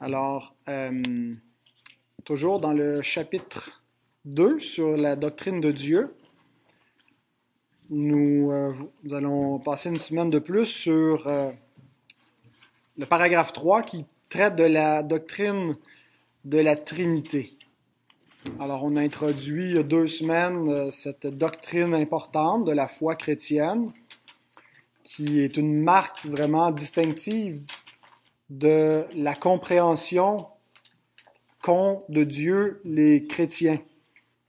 Alors, euh, toujours dans le chapitre 2 sur la doctrine de Dieu, nous, euh, allons passer une semaine de plus sur euh, le paragraphe 3 qui traite de la doctrine de la Trinité. Alors, on a introduit il y a deux semaines cette doctrine importante de la foi chrétienne, qui est une marque vraiment distinctive de la compréhension qu'ont de Dieu les chrétiens.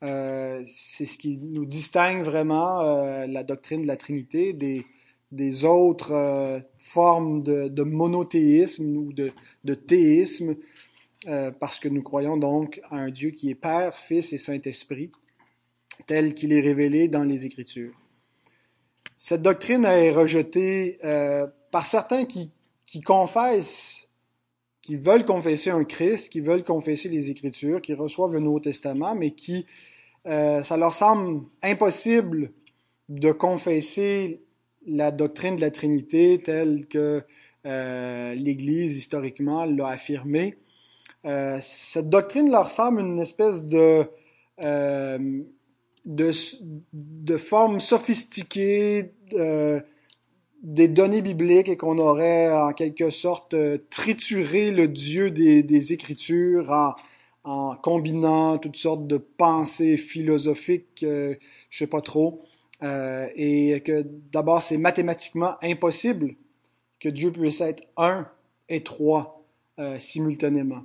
Euh, c'est ce qui nous distingue vraiment euh, la doctrine de la Trinité des, des autres euh, formes de, monothéisme ou de, de théisme, parce que nous croyons donc à un Dieu qui est Père, Fils et Saint-Esprit, tel qu'il est révélé dans les Écritures. Cette doctrine est rejetée par certains qui qui confessent, qui veulent confesser un Christ, qui veulent confesser les Écritures, qui reçoivent le Nouveau Testament, mais qui, euh, ça leur semble impossible de confesser la doctrine de la Trinité telle que euh, l'Église historiquement l'a affirmée. Euh, cette doctrine leur semble une espèce de, euh, de, de forme sophistiquée, euh, des données bibliques et qu'on aurait en quelque sorte euh, trituré le Dieu des, Écritures en, combinant toutes sortes de pensées philosophiques, euh, je sais pas trop, euh, et que d'abord c'est mathématiquement impossible que Dieu puisse être un et trois euh, simultanément,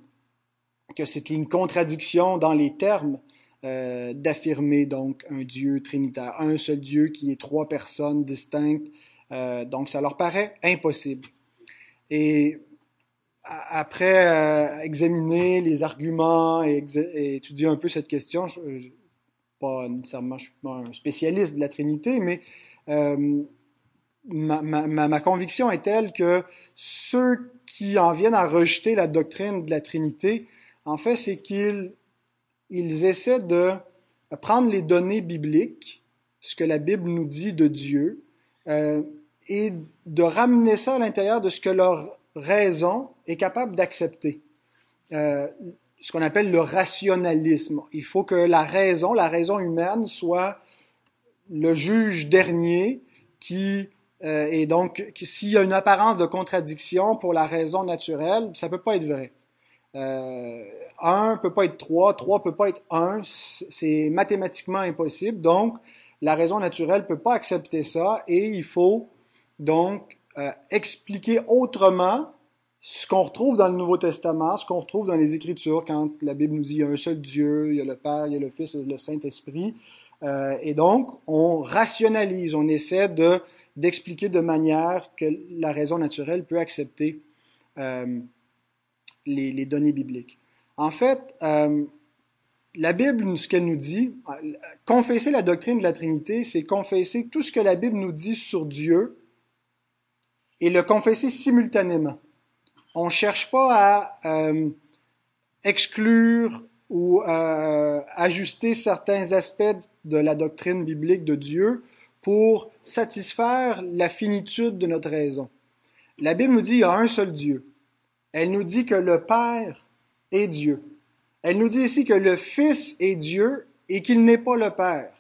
que c'est une contradiction dans les termes d'affirmer donc un Dieu trinitaire, un seul Dieu qui est trois personnes distinctes euh, donc, ça leur paraît impossible. Et après euh, examiner les arguments et, étudier un peu cette question, je, je, pas nécessairement, suis pas un spécialiste de la Trinité, mais euh, ma, conviction est telle que ceux qui en viennent à rejeter la doctrine de la Trinité, en fait, c'est qu'ils ils essaient de prendre les données bibliques, ce que la Bible nous dit de Dieu, euh, et de ramener ça à l'intérieur de ce que leur raison est capable d'accepter. Euh, ce qu'on appelle le rationalisme. Il faut que la raison, la raison humaine, soit le juge dernier qui euh, et donc s'il y a une apparence de contradiction pour la raison naturelle, ça peut pas être vrai. Euh, un peut pas être trois, trois peut pas être un, c'est mathématiquement impossible. Donc la raison naturelle peut pas accepter ça et il faut donc euh, expliquer autrement ce qu'on retrouve dans le Nouveau Testament, ce qu'on retrouve dans les Écritures, quand la Bible nous dit il y a un seul Dieu, il y a le Père, il y a le Fils et le Saint-Esprit. Euh, et donc, on rationalise, on essaie de d'expliquer de manière que la raison naturelle peut accepter euh, les, les, données bibliques. En fait, la Bible, ce qu'elle nous dit, confesser la doctrine de la Trinité, c'est confesser tout ce que la Bible nous dit sur Dieu, et le confesser simultanément. On ne cherche pas à euh, exclure ou euh, ajuster certains aspects de la doctrine biblique de Dieu pour satisfaire la finitude de notre raison. La Bible nous dit qu'il y a un seul Dieu. Elle nous dit que le Père est Dieu. Elle nous dit aussi que le Fils est Dieu et qu'il n'est pas le Père.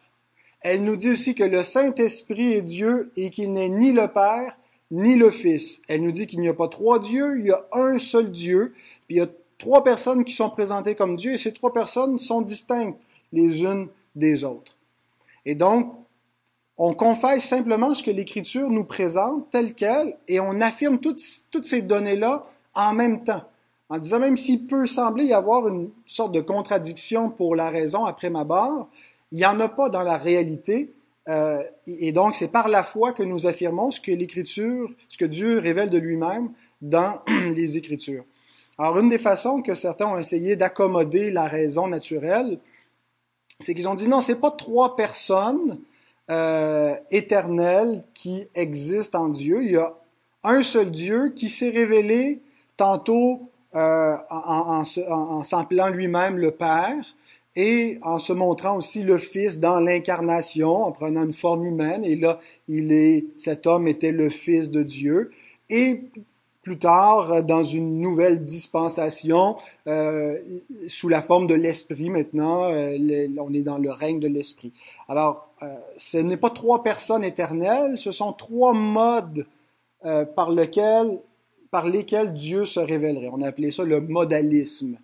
Elle nous dit aussi que le Saint-Esprit est Dieu et qu'il n'est ni le Père ni le Fils. Elle nous dit qu'il n'y a pas trois dieux, il y a un seul Dieu, puis il y a trois personnes qui sont présentées comme Dieu, et ces trois personnes sont distinctes les unes des autres. Et donc, on confesse simplement ce que l'Écriture nous présente tel quel, et on affirme toutes, toutes ces données-là en même temps. En disant même s'il peut sembler y avoir une sorte de contradiction pour la raison après ma barre, il n'y en a pas dans la réalité, euh, et donc, c'est par la foi que nous affirmons ce que l'Écriture, ce que Dieu révèle de lui-même dans les Écritures. Alors, une des façons que certains ont essayé d'accommoder la raison naturelle, c'est qu'ils ont dit non, c'est pas trois personnes euh, éternelles qui existent en Dieu. Il y a un seul Dieu qui s'est révélé tantôt euh, en, en, en s'appelant lui-même le Père, et en se montrant aussi le Fils dans l'incarnation, en prenant une forme humaine, et là, il est, cet homme était le Fils de Dieu. Et plus tard, dans une nouvelle dispensation, euh, sous la forme de l'Esprit maintenant, euh, on est dans le règne de l'Esprit. Alors, euh, ce n'est pas trois personnes éternelles, ce sont trois modes par, lequel, par lesquels Dieu se révélerait. On a appelé ça le modalisme.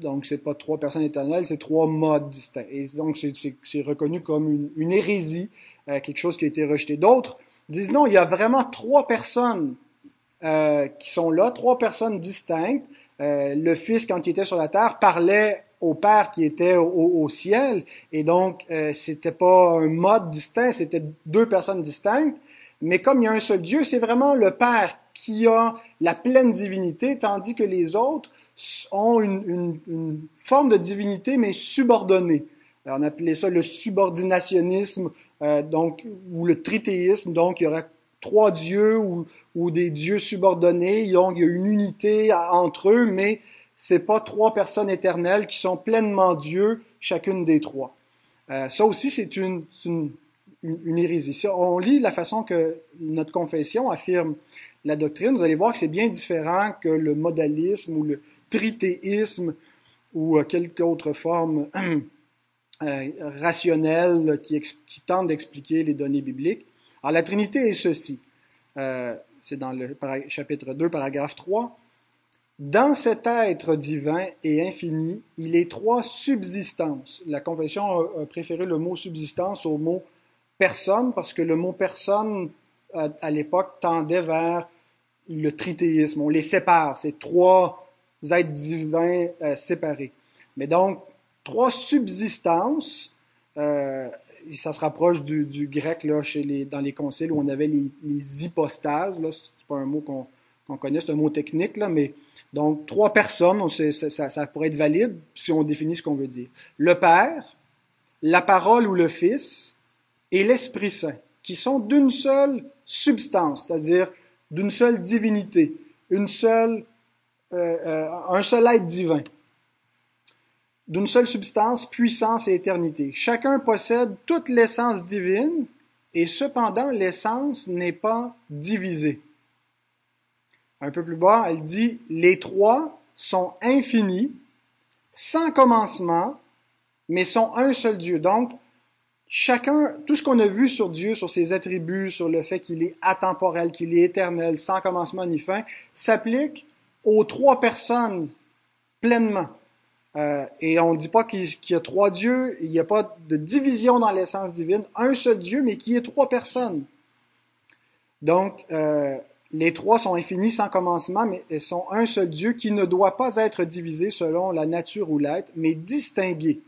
donc, c'est pas trois personnes éternelles, c'est trois modes distincts. Et donc, c'est reconnu comme une, une hérésie, quelque chose qui a été rejeté. D'autres disent non, il y a vraiment trois personnes euh, qui sont là, trois personnes distinctes. Euh, le Fils, quand il était sur la terre, parlait au Père qui était au, ciel, et donc euh, c'était pas un mode distinct, c'était deux personnes distinctes. Mais comme il y a un seul Dieu, c'est vraiment le Père qui a la pleine divinité, tandis que les autres ont une, forme de divinité, mais subordonnée. Alors, on appelait ça le subordinationnisme, euh, donc, ou le trithéisme. Donc, il y aurait trois dieux ou, des dieux subordonnés. il y a une unité entre eux, mais c'est pas trois personnes éternelles qui sont pleinement Dieu, chacune des trois. Euh, ça aussi, c'est une, une, hérésie. Si on lit la façon que notre confession affirme la doctrine, vous allez voir que c'est bien différent que le modalisme ou le trithéisme ou euh, quelque autre forme euh, rationnelle qui, qui tente d'expliquer les données bibliques. Alors, la Trinité est ceci. Euh, c'est dans le chapitre 2, paragraphe 3. Dans cet être divin et infini, il est trois subsistances. La Confession a préféré le mot subsistance au mot personne parce que le mot personne, à, l'époque, tendait vers le trithéisme. On les sépare. C'est trois êtres divins euh, séparés. Mais donc, trois subsistances euh, ça se rapproche du, du, grec là, chez les, dans les conciles où on avait les, les hypostases. Là, c'est pas un mot qu'on, qu'on connaît, c'est un mot technique, là, mais donc trois personnes, on ça, ça, pourrait être valide si on définit ce qu'on veut dire. Le Père, la parole ou le Fils et l'Esprit Saint, qui sont d'une seule substance, c'est-à-dire d'une seule divinité, une seule, euh, euh, un seul être divin d'une seule substance, puissance et éternité. Chacun possède toute l'essence divine, et cependant l'essence n'est pas divisée. Un peu plus bas, elle dit, les trois sont infinis, sans commencement, mais sont un seul Dieu. Donc, chacun, tout ce qu'on a vu sur Dieu, sur ses attributs, sur le fait qu'il est atemporel, qu'il est éternel, sans commencement ni fin, s'applique aux trois personnes pleinement. Euh, et on ne dit pas qu'il y a trois dieux, il n'y a pas de division dans l'essence divine, un seul Dieu, mais qui est trois personnes. Donc, euh, les trois sont infinis sans commencement, mais sont un seul Dieu qui ne doit pas être divisé selon la nature ou l'être, mais distingué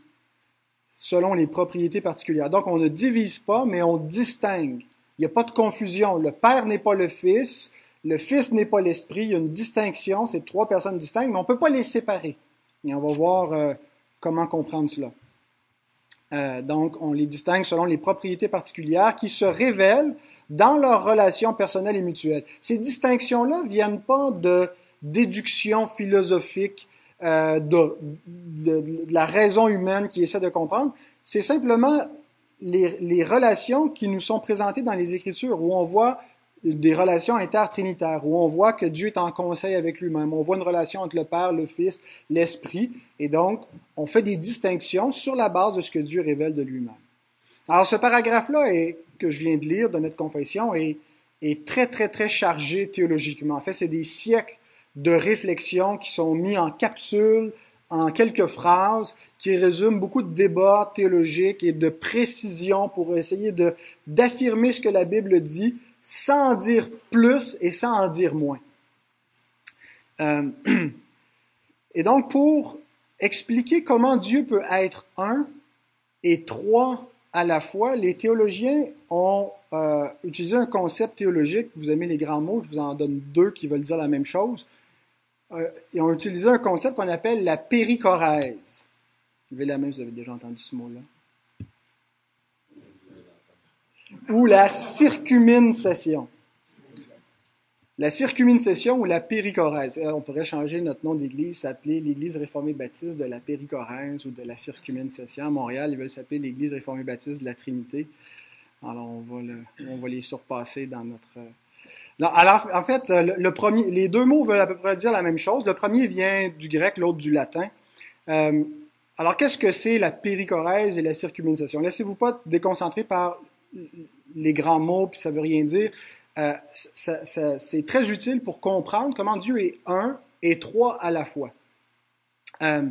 selon les propriétés particulières. Donc, on ne divise pas, mais on distingue. Il n'y a pas de confusion. Le Père n'est pas le Fils, le Fils n'est pas l'Esprit. Il y a une distinction, c'est trois personnes distinctes, mais on ne peut pas les séparer. Et on va voir euh, comment comprendre cela. Euh, donc, on les distingue selon les propriétés particulières qui se révèlent dans leurs relations personnelles et mutuelles. Ces distinctions-là viennent pas de déduction philosophique euh, de, de, la raison humaine qui essaie de comprendre. C'est simplement les, les, relations qui nous sont présentées dans les Écritures, où on voit des relations intertrinitaires où on voit que Dieu est en conseil avec lui-même. On voit une relation entre le Père, le Fils, l'Esprit, et donc on fait des distinctions sur la base de ce que Dieu révèle de lui-même. Alors ce paragraphe-là que je viens de lire de notre confession est, est très très très chargé théologiquement. En fait, c'est des siècles de réflexions qui sont mis en capsule, en quelques phrases, qui résument beaucoup de débats théologiques et de précisions pour essayer d'affirmer ce que la Bible dit sans en dire plus et sans en dire moins. Euh, et donc, pour expliquer comment Dieu peut être un et trois à la fois, les théologiens ont euh, utilisé un concept théologique. Vous aimez les grands mots, je vous en donne deux qui veulent dire la même chose. Euh, ils ont utilisé un concept qu'on appelle la péricorèse. Levez la main, vous avez déjà entendu ce mot-là ou la circumine-session. La circumine-session ou la péricorèse. Euh, on pourrait changer notre nom d'église, s'appeler l'Église réformée baptiste de la péricorèse ou de la circumine-session. À Montréal, ils veulent s'appeler l'Église réformée baptiste de la Trinité. Alors, on va, on va les surpasser dans notre, alors, en fait, premier, les deux mots veulent à peu près dire la même chose. Le premier vient du grec, l'autre du latin. Euh, alors, qu'est-ce que c'est la péricorèse et la circumcision? Laissez-vous pas déconcentrer par les grands mots, puis ça veut rien dire. Euh, c'est très utile pour comprendre comment Dieu est un et trois à la fois. Euh,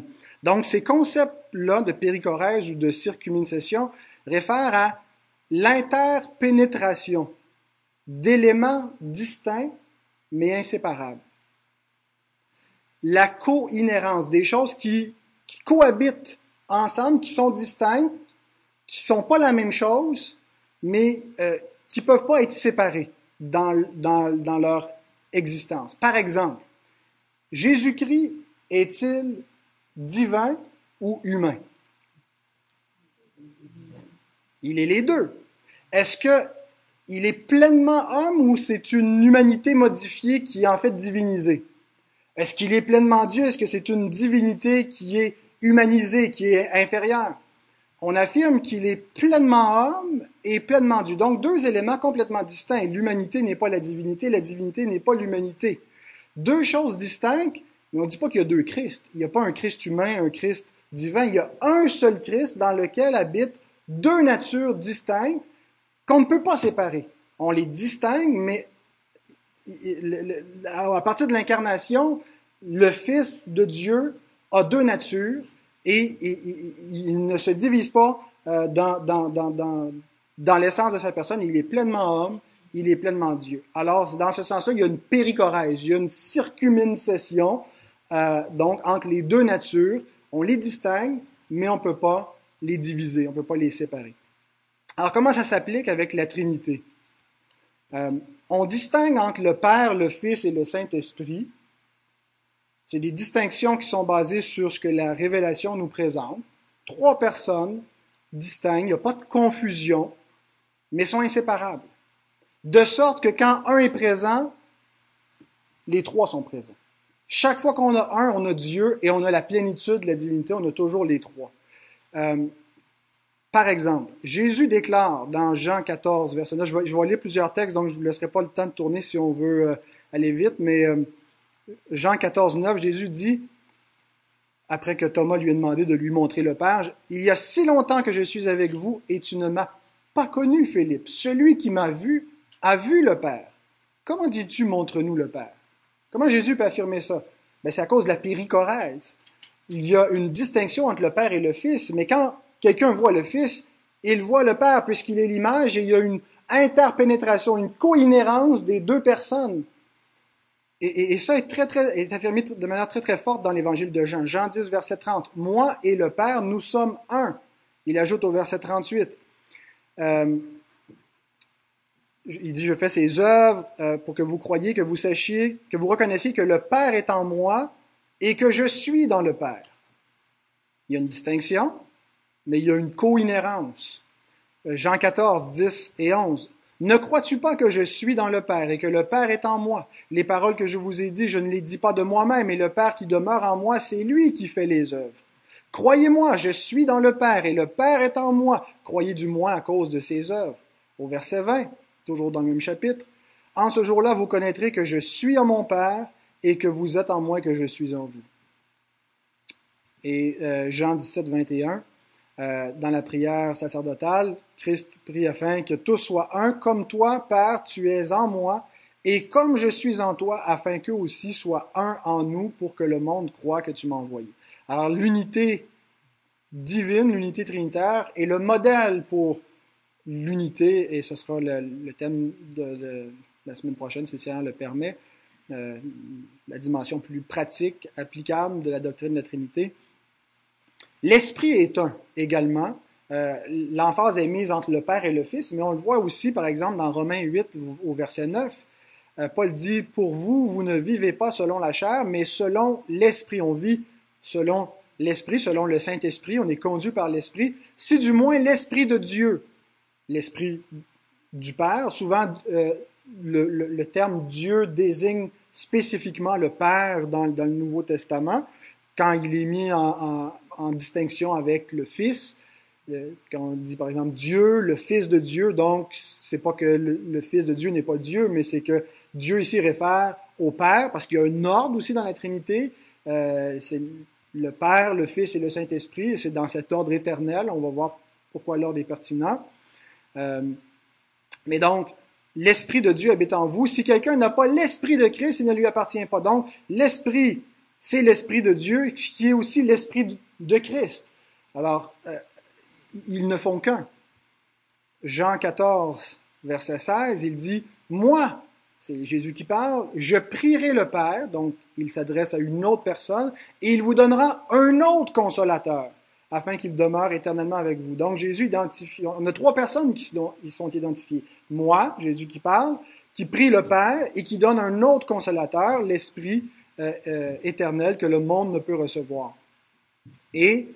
donc, ces concepts-là de péricorèse ou de circumcision réfèrent à l'interpénétration d'éléments distincts mais inséparables. La co-inhérence, des choses qui, cohabitent ensemble, qui sont distinctes, qui sont pas la même chose, mais euh, qui peuvent pas être séparées dans, dans, dans leur existence. Par exemple, Jésus-Christ est-il divin ou humain? Il est les deux. Est-ce que il est pleinement homme ou c'est une humanité modifiée qui est en fait divinisée? Est-ce qu'il est pleinement Dieu? Est-ce que c'est une divinité qui est humanisée, qui est inférieure? On affirme qu'il est pleinement homme et pleinement Dieu. Donc deux éléments complètement distincts. L'humanité n'est pas la divinité, la divinité n'est pas l'humanité. Deux choses distinctes, mais on ne dit pas qu'il y a deux Christ. Il n'y a pas un Christ humain, un Christ divin. Il y a un seul Christ dans lequel habitent deux natures distinctes qu'on ne peut pas séparer. On les distingue, mais à partir de l'incarnation, le Fils de Dieu a deux natures et, il ne se divise pas euh, dans, l'essence de sa personne. Il est pleinement homme, il est pleinement Dieu. Alors, dans ce sens-là, il y a une péricorèse, il y a une circuminisation euh, donc entre les deux natures. On les distingue, mais on ne peut pas les diviser, on ne peut pas les séparer. Alors, comment ça s'applique avec la Trinité? Euh, on distingue entre le Père, le Fils et le Saint-Esprit. C'est des distinctions qui sont basées sur ce que la révélation nous présente. Trois personnes distinctes, il n'y a pas de confusion, mais sont inséparables. De sorte que quand un est présent, les trois sont présents. Chaque fois qu'on a un, on a Dieu et on a la plénitude de la divinité, on a toujours les trois. Euh, par exemple, Jésus déclare dans Jean 14, verset 9, je vais, lire plusieurs textes, donc je ne vous laisserai pas le temps de tourner si on veut euh, aller vite, mais euh, Jean 14, 9, Jésus dit, après que Thomas lui ait demandé de lui montrer le Père, Il y a si longtemps que je suis avec vous et tu ne m'as pas connu, Philippe. Celui qui m'a vu a vu le Père. Comment dis-tu, montre-nous le Père? Comment Jésus peut affirmer ça? Ben, c'est à cause de la péricorèse. Il y a une distinction entre le Père et le Fils, mais quand quelqu'un voit le Fils, il voit le Père puisqu'il est l'image et il y a une interpénétration, une coinhérence des deux personnes. Et, et, ça est, très, très, est affirmé de manière très, très forte dans l'évangile de Jean. Jean 10, verset 30. Moi et le Père, nous sommes un. Il ajoute au verset 38. Euh, il dit, je fais ces œuvres euh, pour que vous croyiez, que vous sachiez, que vous reconnaissiez que le Père est en moi et que je suis dans le Père. Il y a une distinction, mais il y a une co-inhérence. Euh, Jean 14, 10 et 11. Ne crois-tu pas que je suis dans le Père et que le Père est en moi? Les paroles que je vous ai dites, je ne les dis pas de moi-même, et le Père qui demeure en moi, c'est lui qui fait les œuvres. Croyez-moi, je suis dans le Père et le Père est en moi. Croyez du moins à cause de ses œuvres. Au verset 20 toujours dans le même chapitre. En ce jour-là, vous connaîtrez que je suis en mon Père et que vous êtes en moi, que je suis en vous. Et euh, Jean 17, 21, euh, dans la prière sacerdotale, Christ prie afin que tous soient un comme toi, Père, tu es en moi, et comme je suis en toi, afin qu'eux aussi soient un en nous, pour que le monde croit que tu m'as envoyé. Alors l'unité divine, l'unité trinitaire, est le modèle pour l'unité, et ce sera le, thème de, la semaine prochaine, si Seigneur le permet, euh, la dimension plus pratique, applicable de la doctrine de la Trinité. L'Esprit est un également. Euh, l'emphase est mise entre le Père et le Fils, mais on le voit aussi, par exemple, dans Romains 8 au verset 9. Euh, Paul dit, Pour vous, vous ne vivez pas selon la chair, mais selon l'Esprit. On vit selon l'Esprit, selon le Saint-Esprit, on est conduit par l'Esprit. Si du moins l'Esprit de Dieu l'Esprit du Père. Souvent, euh, le, terme Dieu désigne spécifiquement le Père dans, le Nouveau Testament, quand il est mis en, distinction avec le Fils. Quand on dit par exemple Dieu, le Fils de Dieu, donc c'est pas que le, Fils de Dieu n'est pas Dieu, mais c'est que Dieu ici réfère au Père, parce qu'il y a un ordre aussi dans la Trinité. Euh, c'est le Père, le Fils et le Saint-Esprit, et c'est dans cet ordre éternel. On va voir pourquoi l'ordre est pertinent. Euh, mais donc, l'Esprit de Dieu habite en vous. Si quelqu'un n'a pas l'Esprit de Christ, il ne lui appartient pas. Donc, l'Esprit, c'est l'Esprit de Dieu, qui est aussi l'Esprit de Christ. Alors, euh, ils ne font qu'un. Jean 14, verset 16, il dit, Moi, c'est Jésus qui parle, je prierai le Père, donc il s'adresse à une autre personne, et il vous donnera un autre consolateur, afin qu'il demeure éternellement avec vous. Donc Jésus identifie, on a trois personnes qui sont identifiées. Moi, Jésus qui parle, qui prie le Père et qui donne un autre consolateur, l'Esprit euh, euh, éternel que le monde ne peut recevoir. Et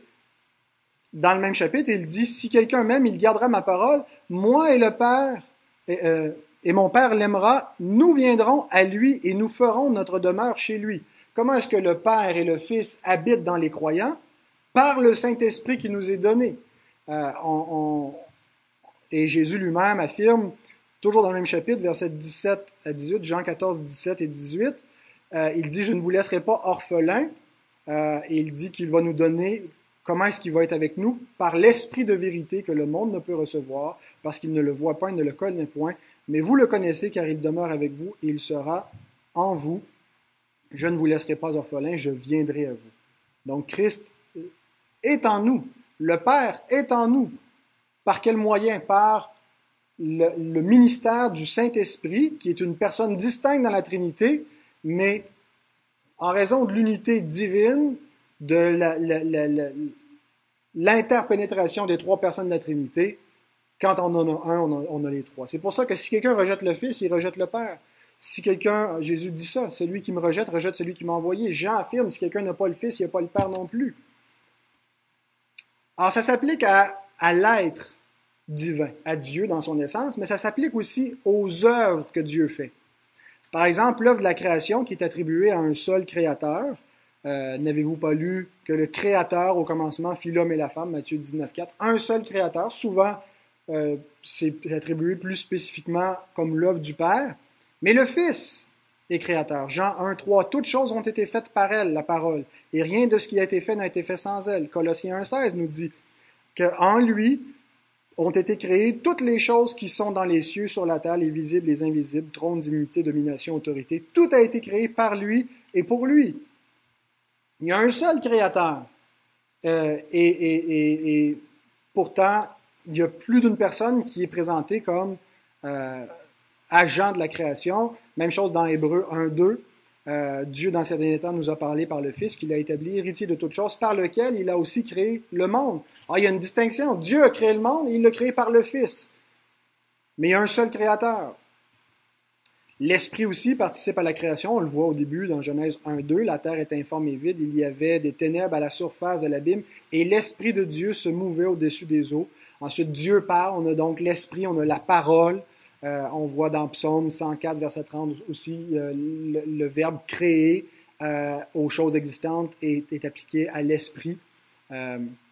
dans le même chapitre, il dit, si quelqu'un m'aime, il gardera ma parole, moi et le Père, euh, et mon Père l'aimera, nous viendrons à lui et nous ferons notre demeure chez lui. Comment est-ce que le Père et le Fils habitent dans les croyants? Par le Saint-Esprit qui nous est donné. Euh, et Jésus lui-même affirme, toujours dans le même chapitre, versets 17 à 18, Jean 14, 17 et 18, euh, il dit, je ne vous laisserai pas orphelins. Euh, et il dit qu'il va nous donner Comment est-ce qu'il va être avec nous? Par l'esprit de vérité que le monde ne peut recevoir, parce qu'il ne le voit pas, il ne le connaît point. Mais vous le connaissez car il demeure avec vous et il sera en vous. Je ne vous laisserai pas orphelin, je viendrai à vous. Donc Christ est en nous. Le Père est en nous. Par quel moyen? Par le, ministère du Saint-Esprit, qui est une personne distincte dans la Trinité, mais en raison de l'unité divine, de l'interpénétration des trois personnes de la Trinité, quand on en a un, on a, les trois. C'est pour ça que si quelqu'un rejette le Fils, il rejette le Père. Si quelqu'un, Jésus dit ça, celui qui me rejette, rejette celui qui m'a envoyé. Jean affirme, si quelqu'un n'a pas le Fils, il n'a pas le Père non plus. Alors ça s'applique à, à l'être divin, à Dieu dans son essence, mais ça s'applique aussi aux œuvres que Dieu fait. Par exemple, l'œuvre de la création qui est attribuée à un seul créateur, euh, n'avez-vous pas lu que le Créateur au commencement fit l'homme et la femme, Matthieu 19.4, un seul Créateur, souvent euh, c'est attribué plus spécifiquement comme l'œuvre du Père, mais le Fils est créateur. Jean 1.3, toutes choses ont été faites par elle, la parole, et rien de ce qui a été fait n'a été fait sans elle. Colossiens 1.16 nous dit qu'en lui ont été créées toutes les choses qui sont dans les cieux, sur la terre, les visibles, les invisibles, trône, dignité, domination, autorité. Tout a été créé par lui et pour lui. Il y a un seul créateur. Euh, et, pourtant, il y a plus d'une personne qui est présentée comme euh, agent de la création. Même chose dans Hébreu 1-2. Euh, Dieu, dans ses derniers temps, nous a parlé par le Fils qu'il a établi héritier de toutes choses, par lequel il a aussi créé le monde. Alors, il y a une distinction. Dieu a créé le monde il l'a créé par le Fils. Mais il y a un seul créateur. L'Esprit aussi participe à la création, on le voit au début dans Genèse 1-2, la terre est informe et vide, il y avait des ténèbres à la surface de l'abîme, et l'Esprit de Dieu se mouvait au-dessus des eaux. Ensuite, Dieu parle, on a donc l'Esprit, on a la parole, euh, on voit dans Psaume 104, verset 30 aussi, euh, le, verbe créer euh, aux choses existantes est, appliqué à l'Esprit,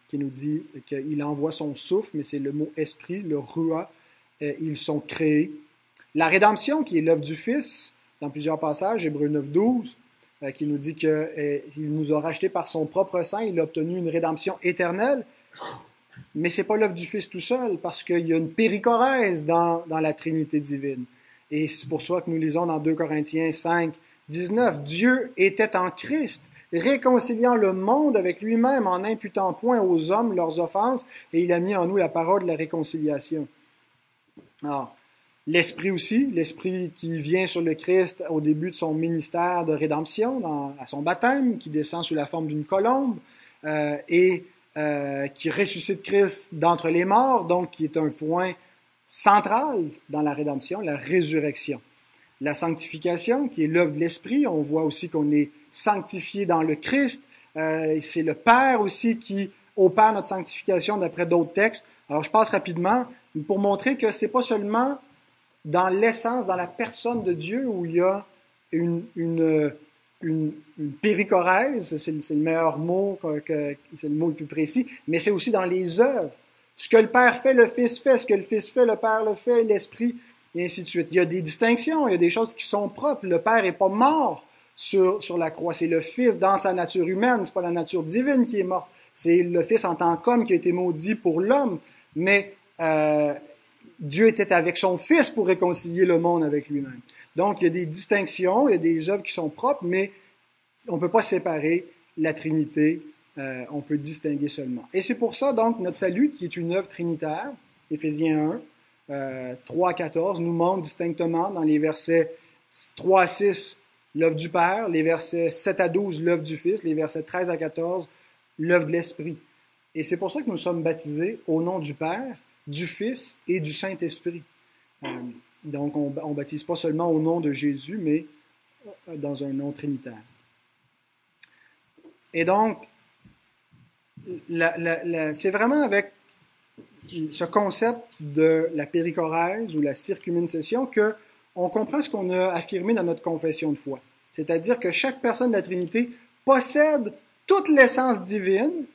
qui nous dit qu'il envoie son souffle, mais c'est le mot Esprit, le Rua, ils sont créés. La rédemption, qui est l'œuvre du Fils, dans plusieurs passages, Hébreu 9, 12, euh, qui nous dit qu'il nous a rachetés par son propre sang, il a obtenu une rédemption éternelle. Mais ce n'est pas l'œuvre du Fils tout seul, parce qu'il y a une péricorèse dans, la Trinité divine. Et c'est pour ça que nous lisons dans 2 Corinthiens 5, 19, Dieu était en Christ, réconciliant le monde avec lui-même en n'imputant point aux hommes leurs offenses, et il a mis en nous la parole de la réconciliation. Alors, L'Esprit aussi, l'Esprit qui vient sur le Christ au début de son ministère de rédemption, à son baptême, qui descend sous la forme d'une colombe, euh, et euh, qui ressuscite Christ d'entre les morts, donc qui est un point central dans la rédemption, la résurrection. La sanctification, qui est l'œuvre de l'Esprit, on voit aussi qu'on est sanctifié dans le Christ. Euh, c'est le Père aussi qui opère notre sanctification d'après d'autres textes. Alors je passe rapidement pour montrer que c'est pas seulement dans l'essence, dans la personne de Dieu, où il y a une, une, une, péricorèse, c'est le meilleur mot, que, c'est le mot le plus précis, mais c'est aussi dans les œuvres. Ce que le Père fait, le Fils fait. Ce que le Fils fait, le Père le fait, l'Esprit et ainsi de suite. Il y a des distinctions, il y a des choses qui sont propres. Le Père n'est pas mort sur, sur la croix, c'est le Fils dans sa nature humaine, c'est pas la nature divine qui est morte, c'est le Fils en tant qu'homme qui a été maudit pour l'homme, mais euh, Dieu était avec son Fils pour réconcilier le monde avec lui-même. Donc, il y a des distinctions, il y a des œuvres qui sont propres, mais on ne peut pas séparer la Trinité, euh, on peut distinguer seulement. Et c'est pour ça, donc, notre salut, qui est une œuvre trinitaire, Éphésiens 1, euh, 3 à 14, nous montre distinctement dans les versets 3 à 6 l'œuvre du Père, les versets 7 à 12 l'œuvre du Fils, les versets 13 à 14 l'œuvre de l'Esprit. Et c'est pour ça que nous sommes baptisés au nom du Père, du Fils et du Saint-Esprit. Euh, donc, on ne baptise pas seulement au nom de Jésus, mais euh, dans un nom trinitaire. Et donc, c'est vraiment avec ce concept de la péricorèse ou la circuminisation que on comprend ce qu'on a affirmé dans notre confession de foi. C'est-à-dire que chaque personne de la Trinité possède toute l'essence divine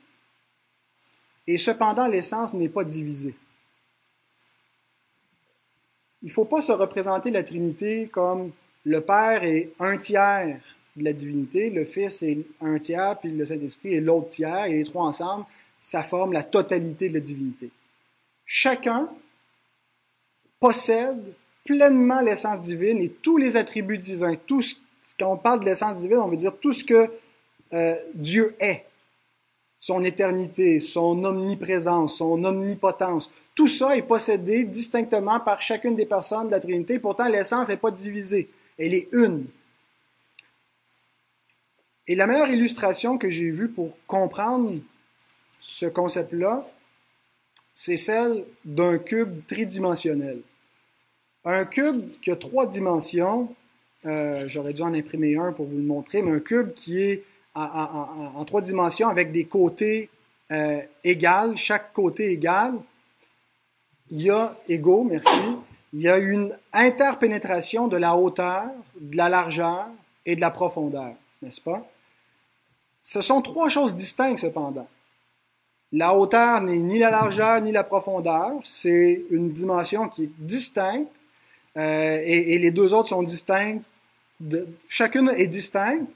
et cependant l'essence n'est pas divisée. Il ne faut pas se représenter la Trinité comme le Père est un tiers de la divinité, le Fils est un tiers, puis le Saint-Esprit est l'autre tiers, et les trois ensemble, ça forme la totalité de la divinité. Chacun possède pleinement l'essence divine et tous les attributs divins. Tout quand on parle de l'essence divine, on veut dire tout ce que euh, Dieu est. Son éternité, son omniprésence, son omnipotence. Tout ça est possédé distinctement par chacune des personnes de la Trinité. Pourtant, l'essence n'est pas divisée. Elle est une. Et la meilleure illustration que j'ai vue pour comprendre ce concept-là, c'est celle d'un cube tridimensionnel. Un cube qui a trois dimensions, euh, j'aurais dû en imprimer un pour vous le montrer, mais un cube qui est en, trois dimensions avec des côtés euh, égales, chaque côté égal, il y a merci, il y a une interpénétration de la hauteur, de la largeur et de la profondeur, n'est-ce pas? Ce sont trois choses distinctes cependant. La hauteur n'est ni la largeur ni la profondeur, c'est une dimension qui est distincte euh, et, les deux autres sont distinctes. chacune est distincte,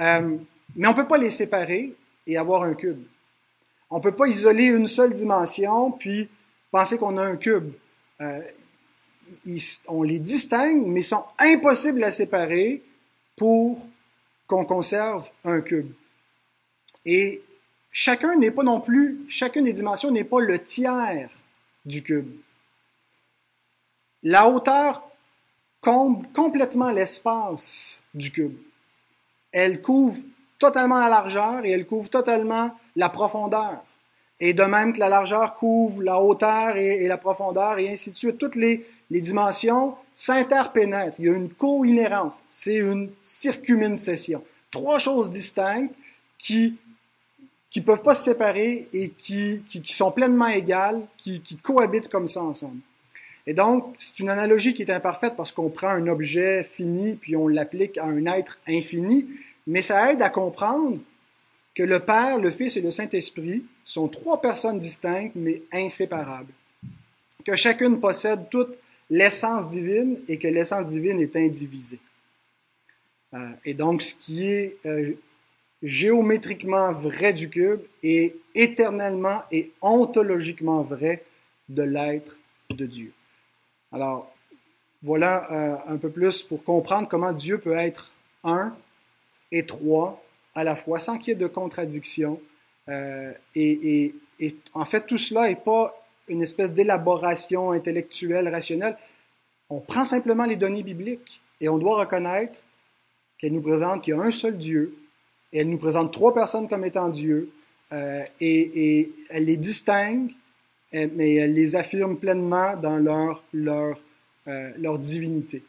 euh, mais on ne peut pas les séparer et avoir un cube. On ne peut pas isoler une seule dimension puis penser qu'on a un cube. Euh, on les distingue, mais ils sont impossibles à séparer pour qu'on conserve un cube. Et chacun n'est pas non plus, chacune des dimensions n'est pas le tiers du cube. La hauteur comble complètement l'espace du cube. Elle couvre totalement la largeur et elle couvre totalement la profondeur. Et de même que la largeur couvre la hauteur et, la profondeur et ainsi de suite, toutes les, les dimensions s'interpénètrent. Il y a une co-inhérence. C'est une circuminisation. Trois choses distinctes qui qui peuvent pas se séparer et qui, qui, qui sont pleinement égales, qui, qui cohabitent comme ça ensemble. Et donc, c'est une analogie qui est imparfaite parce qu'on prend un objet fini puis on l'applique à un être infini, mais ça aide à comprendre que le Père, le Fils et le Saint-Esprit sont trois personnes distinctes mais inséparables. Que chacune possède toute l'essence divine et que l'essence divine est indivisée. Euh, et donc, ce qui est euh, géométriquement vrai du cube et éternellement et ontologiquement vrai de l'être de Dieu. Alors, voilà euh, un peu plus pour comprendre comment Dieu peut être un et trois à la fois, sans qu'il y ait de contradiction. Euh, et, en fait, tout cela n'est pas une espèce d'élaboration intellectuelle, rationnelle. On prend simplement les données bibliques et on doit reconnaître qu'elles nous présentent qu'il y a un seul Dieu, et elle nous présente trois personnes comme étant Dieu, euh, et, et, elle les distingue, mais elle les affirme pleinement dans leur, leur, euh, leur divinité.